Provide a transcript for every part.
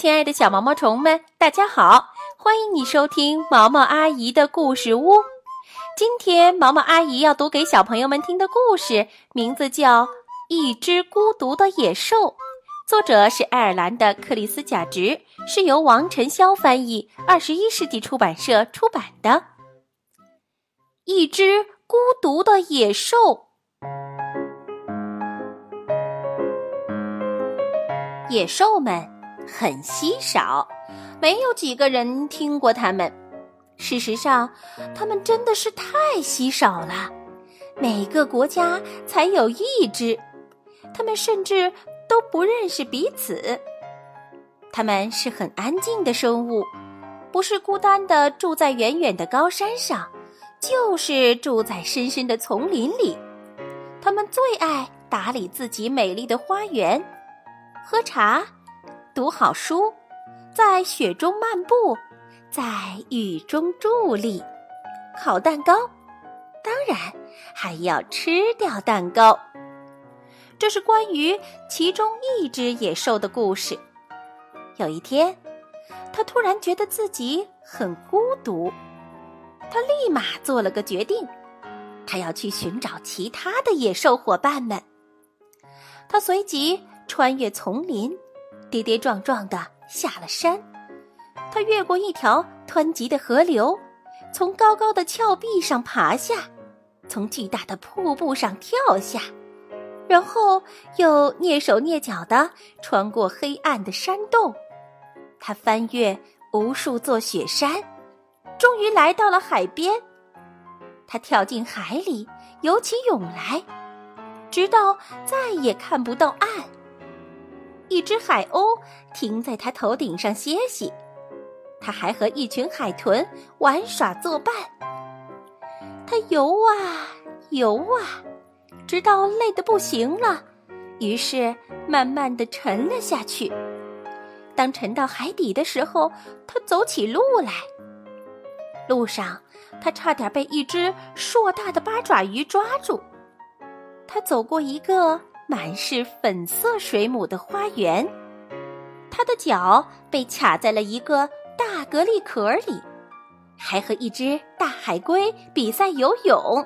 亲爱的小毛毛虫们，大家好！欢迎你收听毛毛阿姨的故事屋。今天毛毛阿姨要读给小朋友们听的故事，名字叫《一只孤独的野兽》，作者是爱尔兰的克里斯贾直，是由王晨霄翻译，二十一世纪出版社出版的。一只孤独的野兽。野兽们很稀少，没有几个人听过它们。事实上，它们真的是太稀少了，每个国家才有一只。它们甚至都不认识彼此。它们是很安静的生物，不是孤单的住在远远的高山上，就是住在深深的丛林里。它们最爱打理自己美丽的花园。喝茶，读好书，在雪中漫步，在雨中伫立，烤蛋糕，当然还要吃掉蛋糕。这是关于其中一只野兽的故事。有一天，他突然觉得自己很孤独，他立马做了个决定，他要去寻找其他的野兽伙伴们。他随即。穿越丛林，跌跌撞撞的下了山。他越过一条湍急的河流，从高高的峭壁上爬下，从巨大的瀑布上跳下，然后又蹑手蹑脚的穿过黑暗的山洞。他翻越无数座雪山，终于来到了海边。他跳进海里，游起泳来，直到再也看不到岸。一只海鸥停在他头顶上歇息，他还和一群海豚玩耍作伴。他游啊游啊，直到累得不行了，于是慢慢的沉了下去。当沉到海底的时候，他走起路来。路上，他差点被一只硕大的八爪鱼抓住。他走过一个。满是粉色水母的花园，他的脚被卡在了一个大蛤蜊壳里，还和一只大海龟比赛游泳。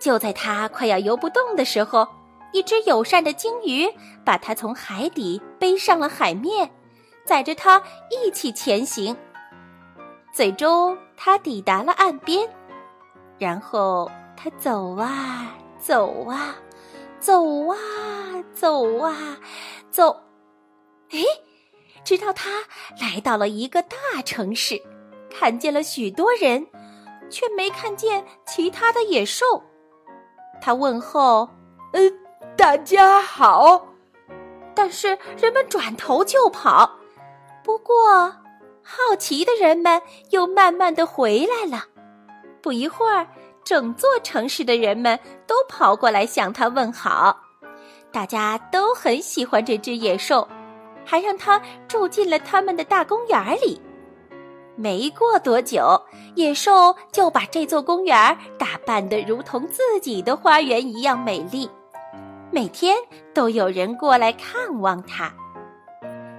就在他快要游不动的时候，一只友善的鲸鱼把他从海底背上了海面，载着他一起前行。最终，他抵达了岸边，然后他走啊走啊。走啊走啊走，哎，直到他来到了一个大城市，看见了许多人，却没看见其他的野兽。他问候：“呃，大家好。”但是人们转头就跑。不过，好奇的人们又慢慢的回来了。不一会儿。整座城市的人们都跑过来向他问好，大家都很喜欢这只野兽，还让它住进了他们的大公园里。没过多久，野兽就把这座公园打扮得如同自己的花园一样美丽，每天都有人过来看望它。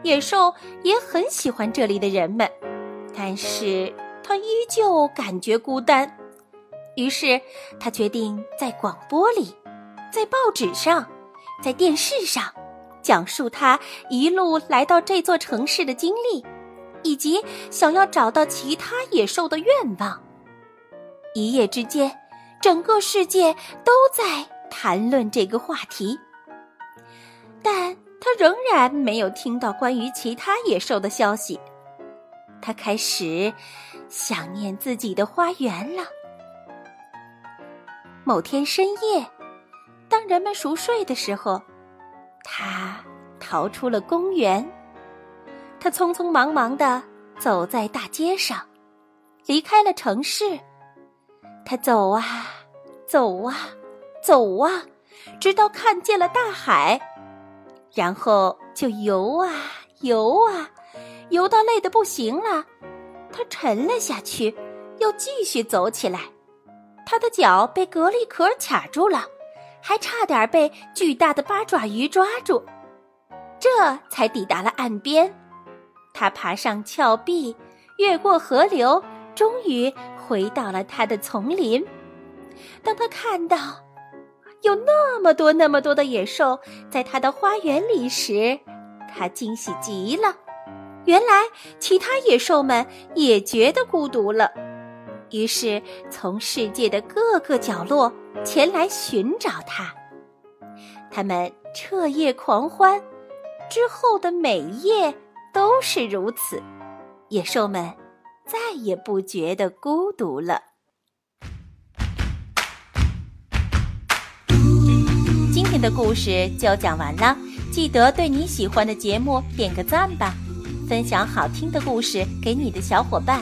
野兽也很喜欢这里的人们，但是它依旧感觉孤单。于是，他决定在广播里、在报纸上、在电视上，讲述他一路来到这座城市的经历，以及想要找到其他野兽的愿望。一夜之间，整个世界都在谈论这个话题，但他仍然没有听到关于其他野兽的消息。他开始想念自己的花园了。某天深夜，当人们熟睡的时候，他逃出了公园。他匆匆忙忙的走在大街上，离开了城市。他走啊，走啊，走啊，直到看见了大海，然后就游啊游啊，游到累得不行了，他沉了下去，又继续走起来。他的脚被蛤蜊壳卡住了，还差点被巨大的八爪鱼抓住。这才抵达了岸边。他爬上峭壁，越过河流，终于回到了他的丛林。当他看到有那么多、那么多的野兽在他的花园里时，他惊喜极了。原来，其他野兽们也觉得孤独了，于是从世界的各个角落前来寻找它。他们彻夜狂欢，之后的每一夜都是如此。野兽们再也不觉得孤独了。今天的故事就讲完了，记得对你喜欢的节目点个赞吧。分享好听的故事给你的小伙伴，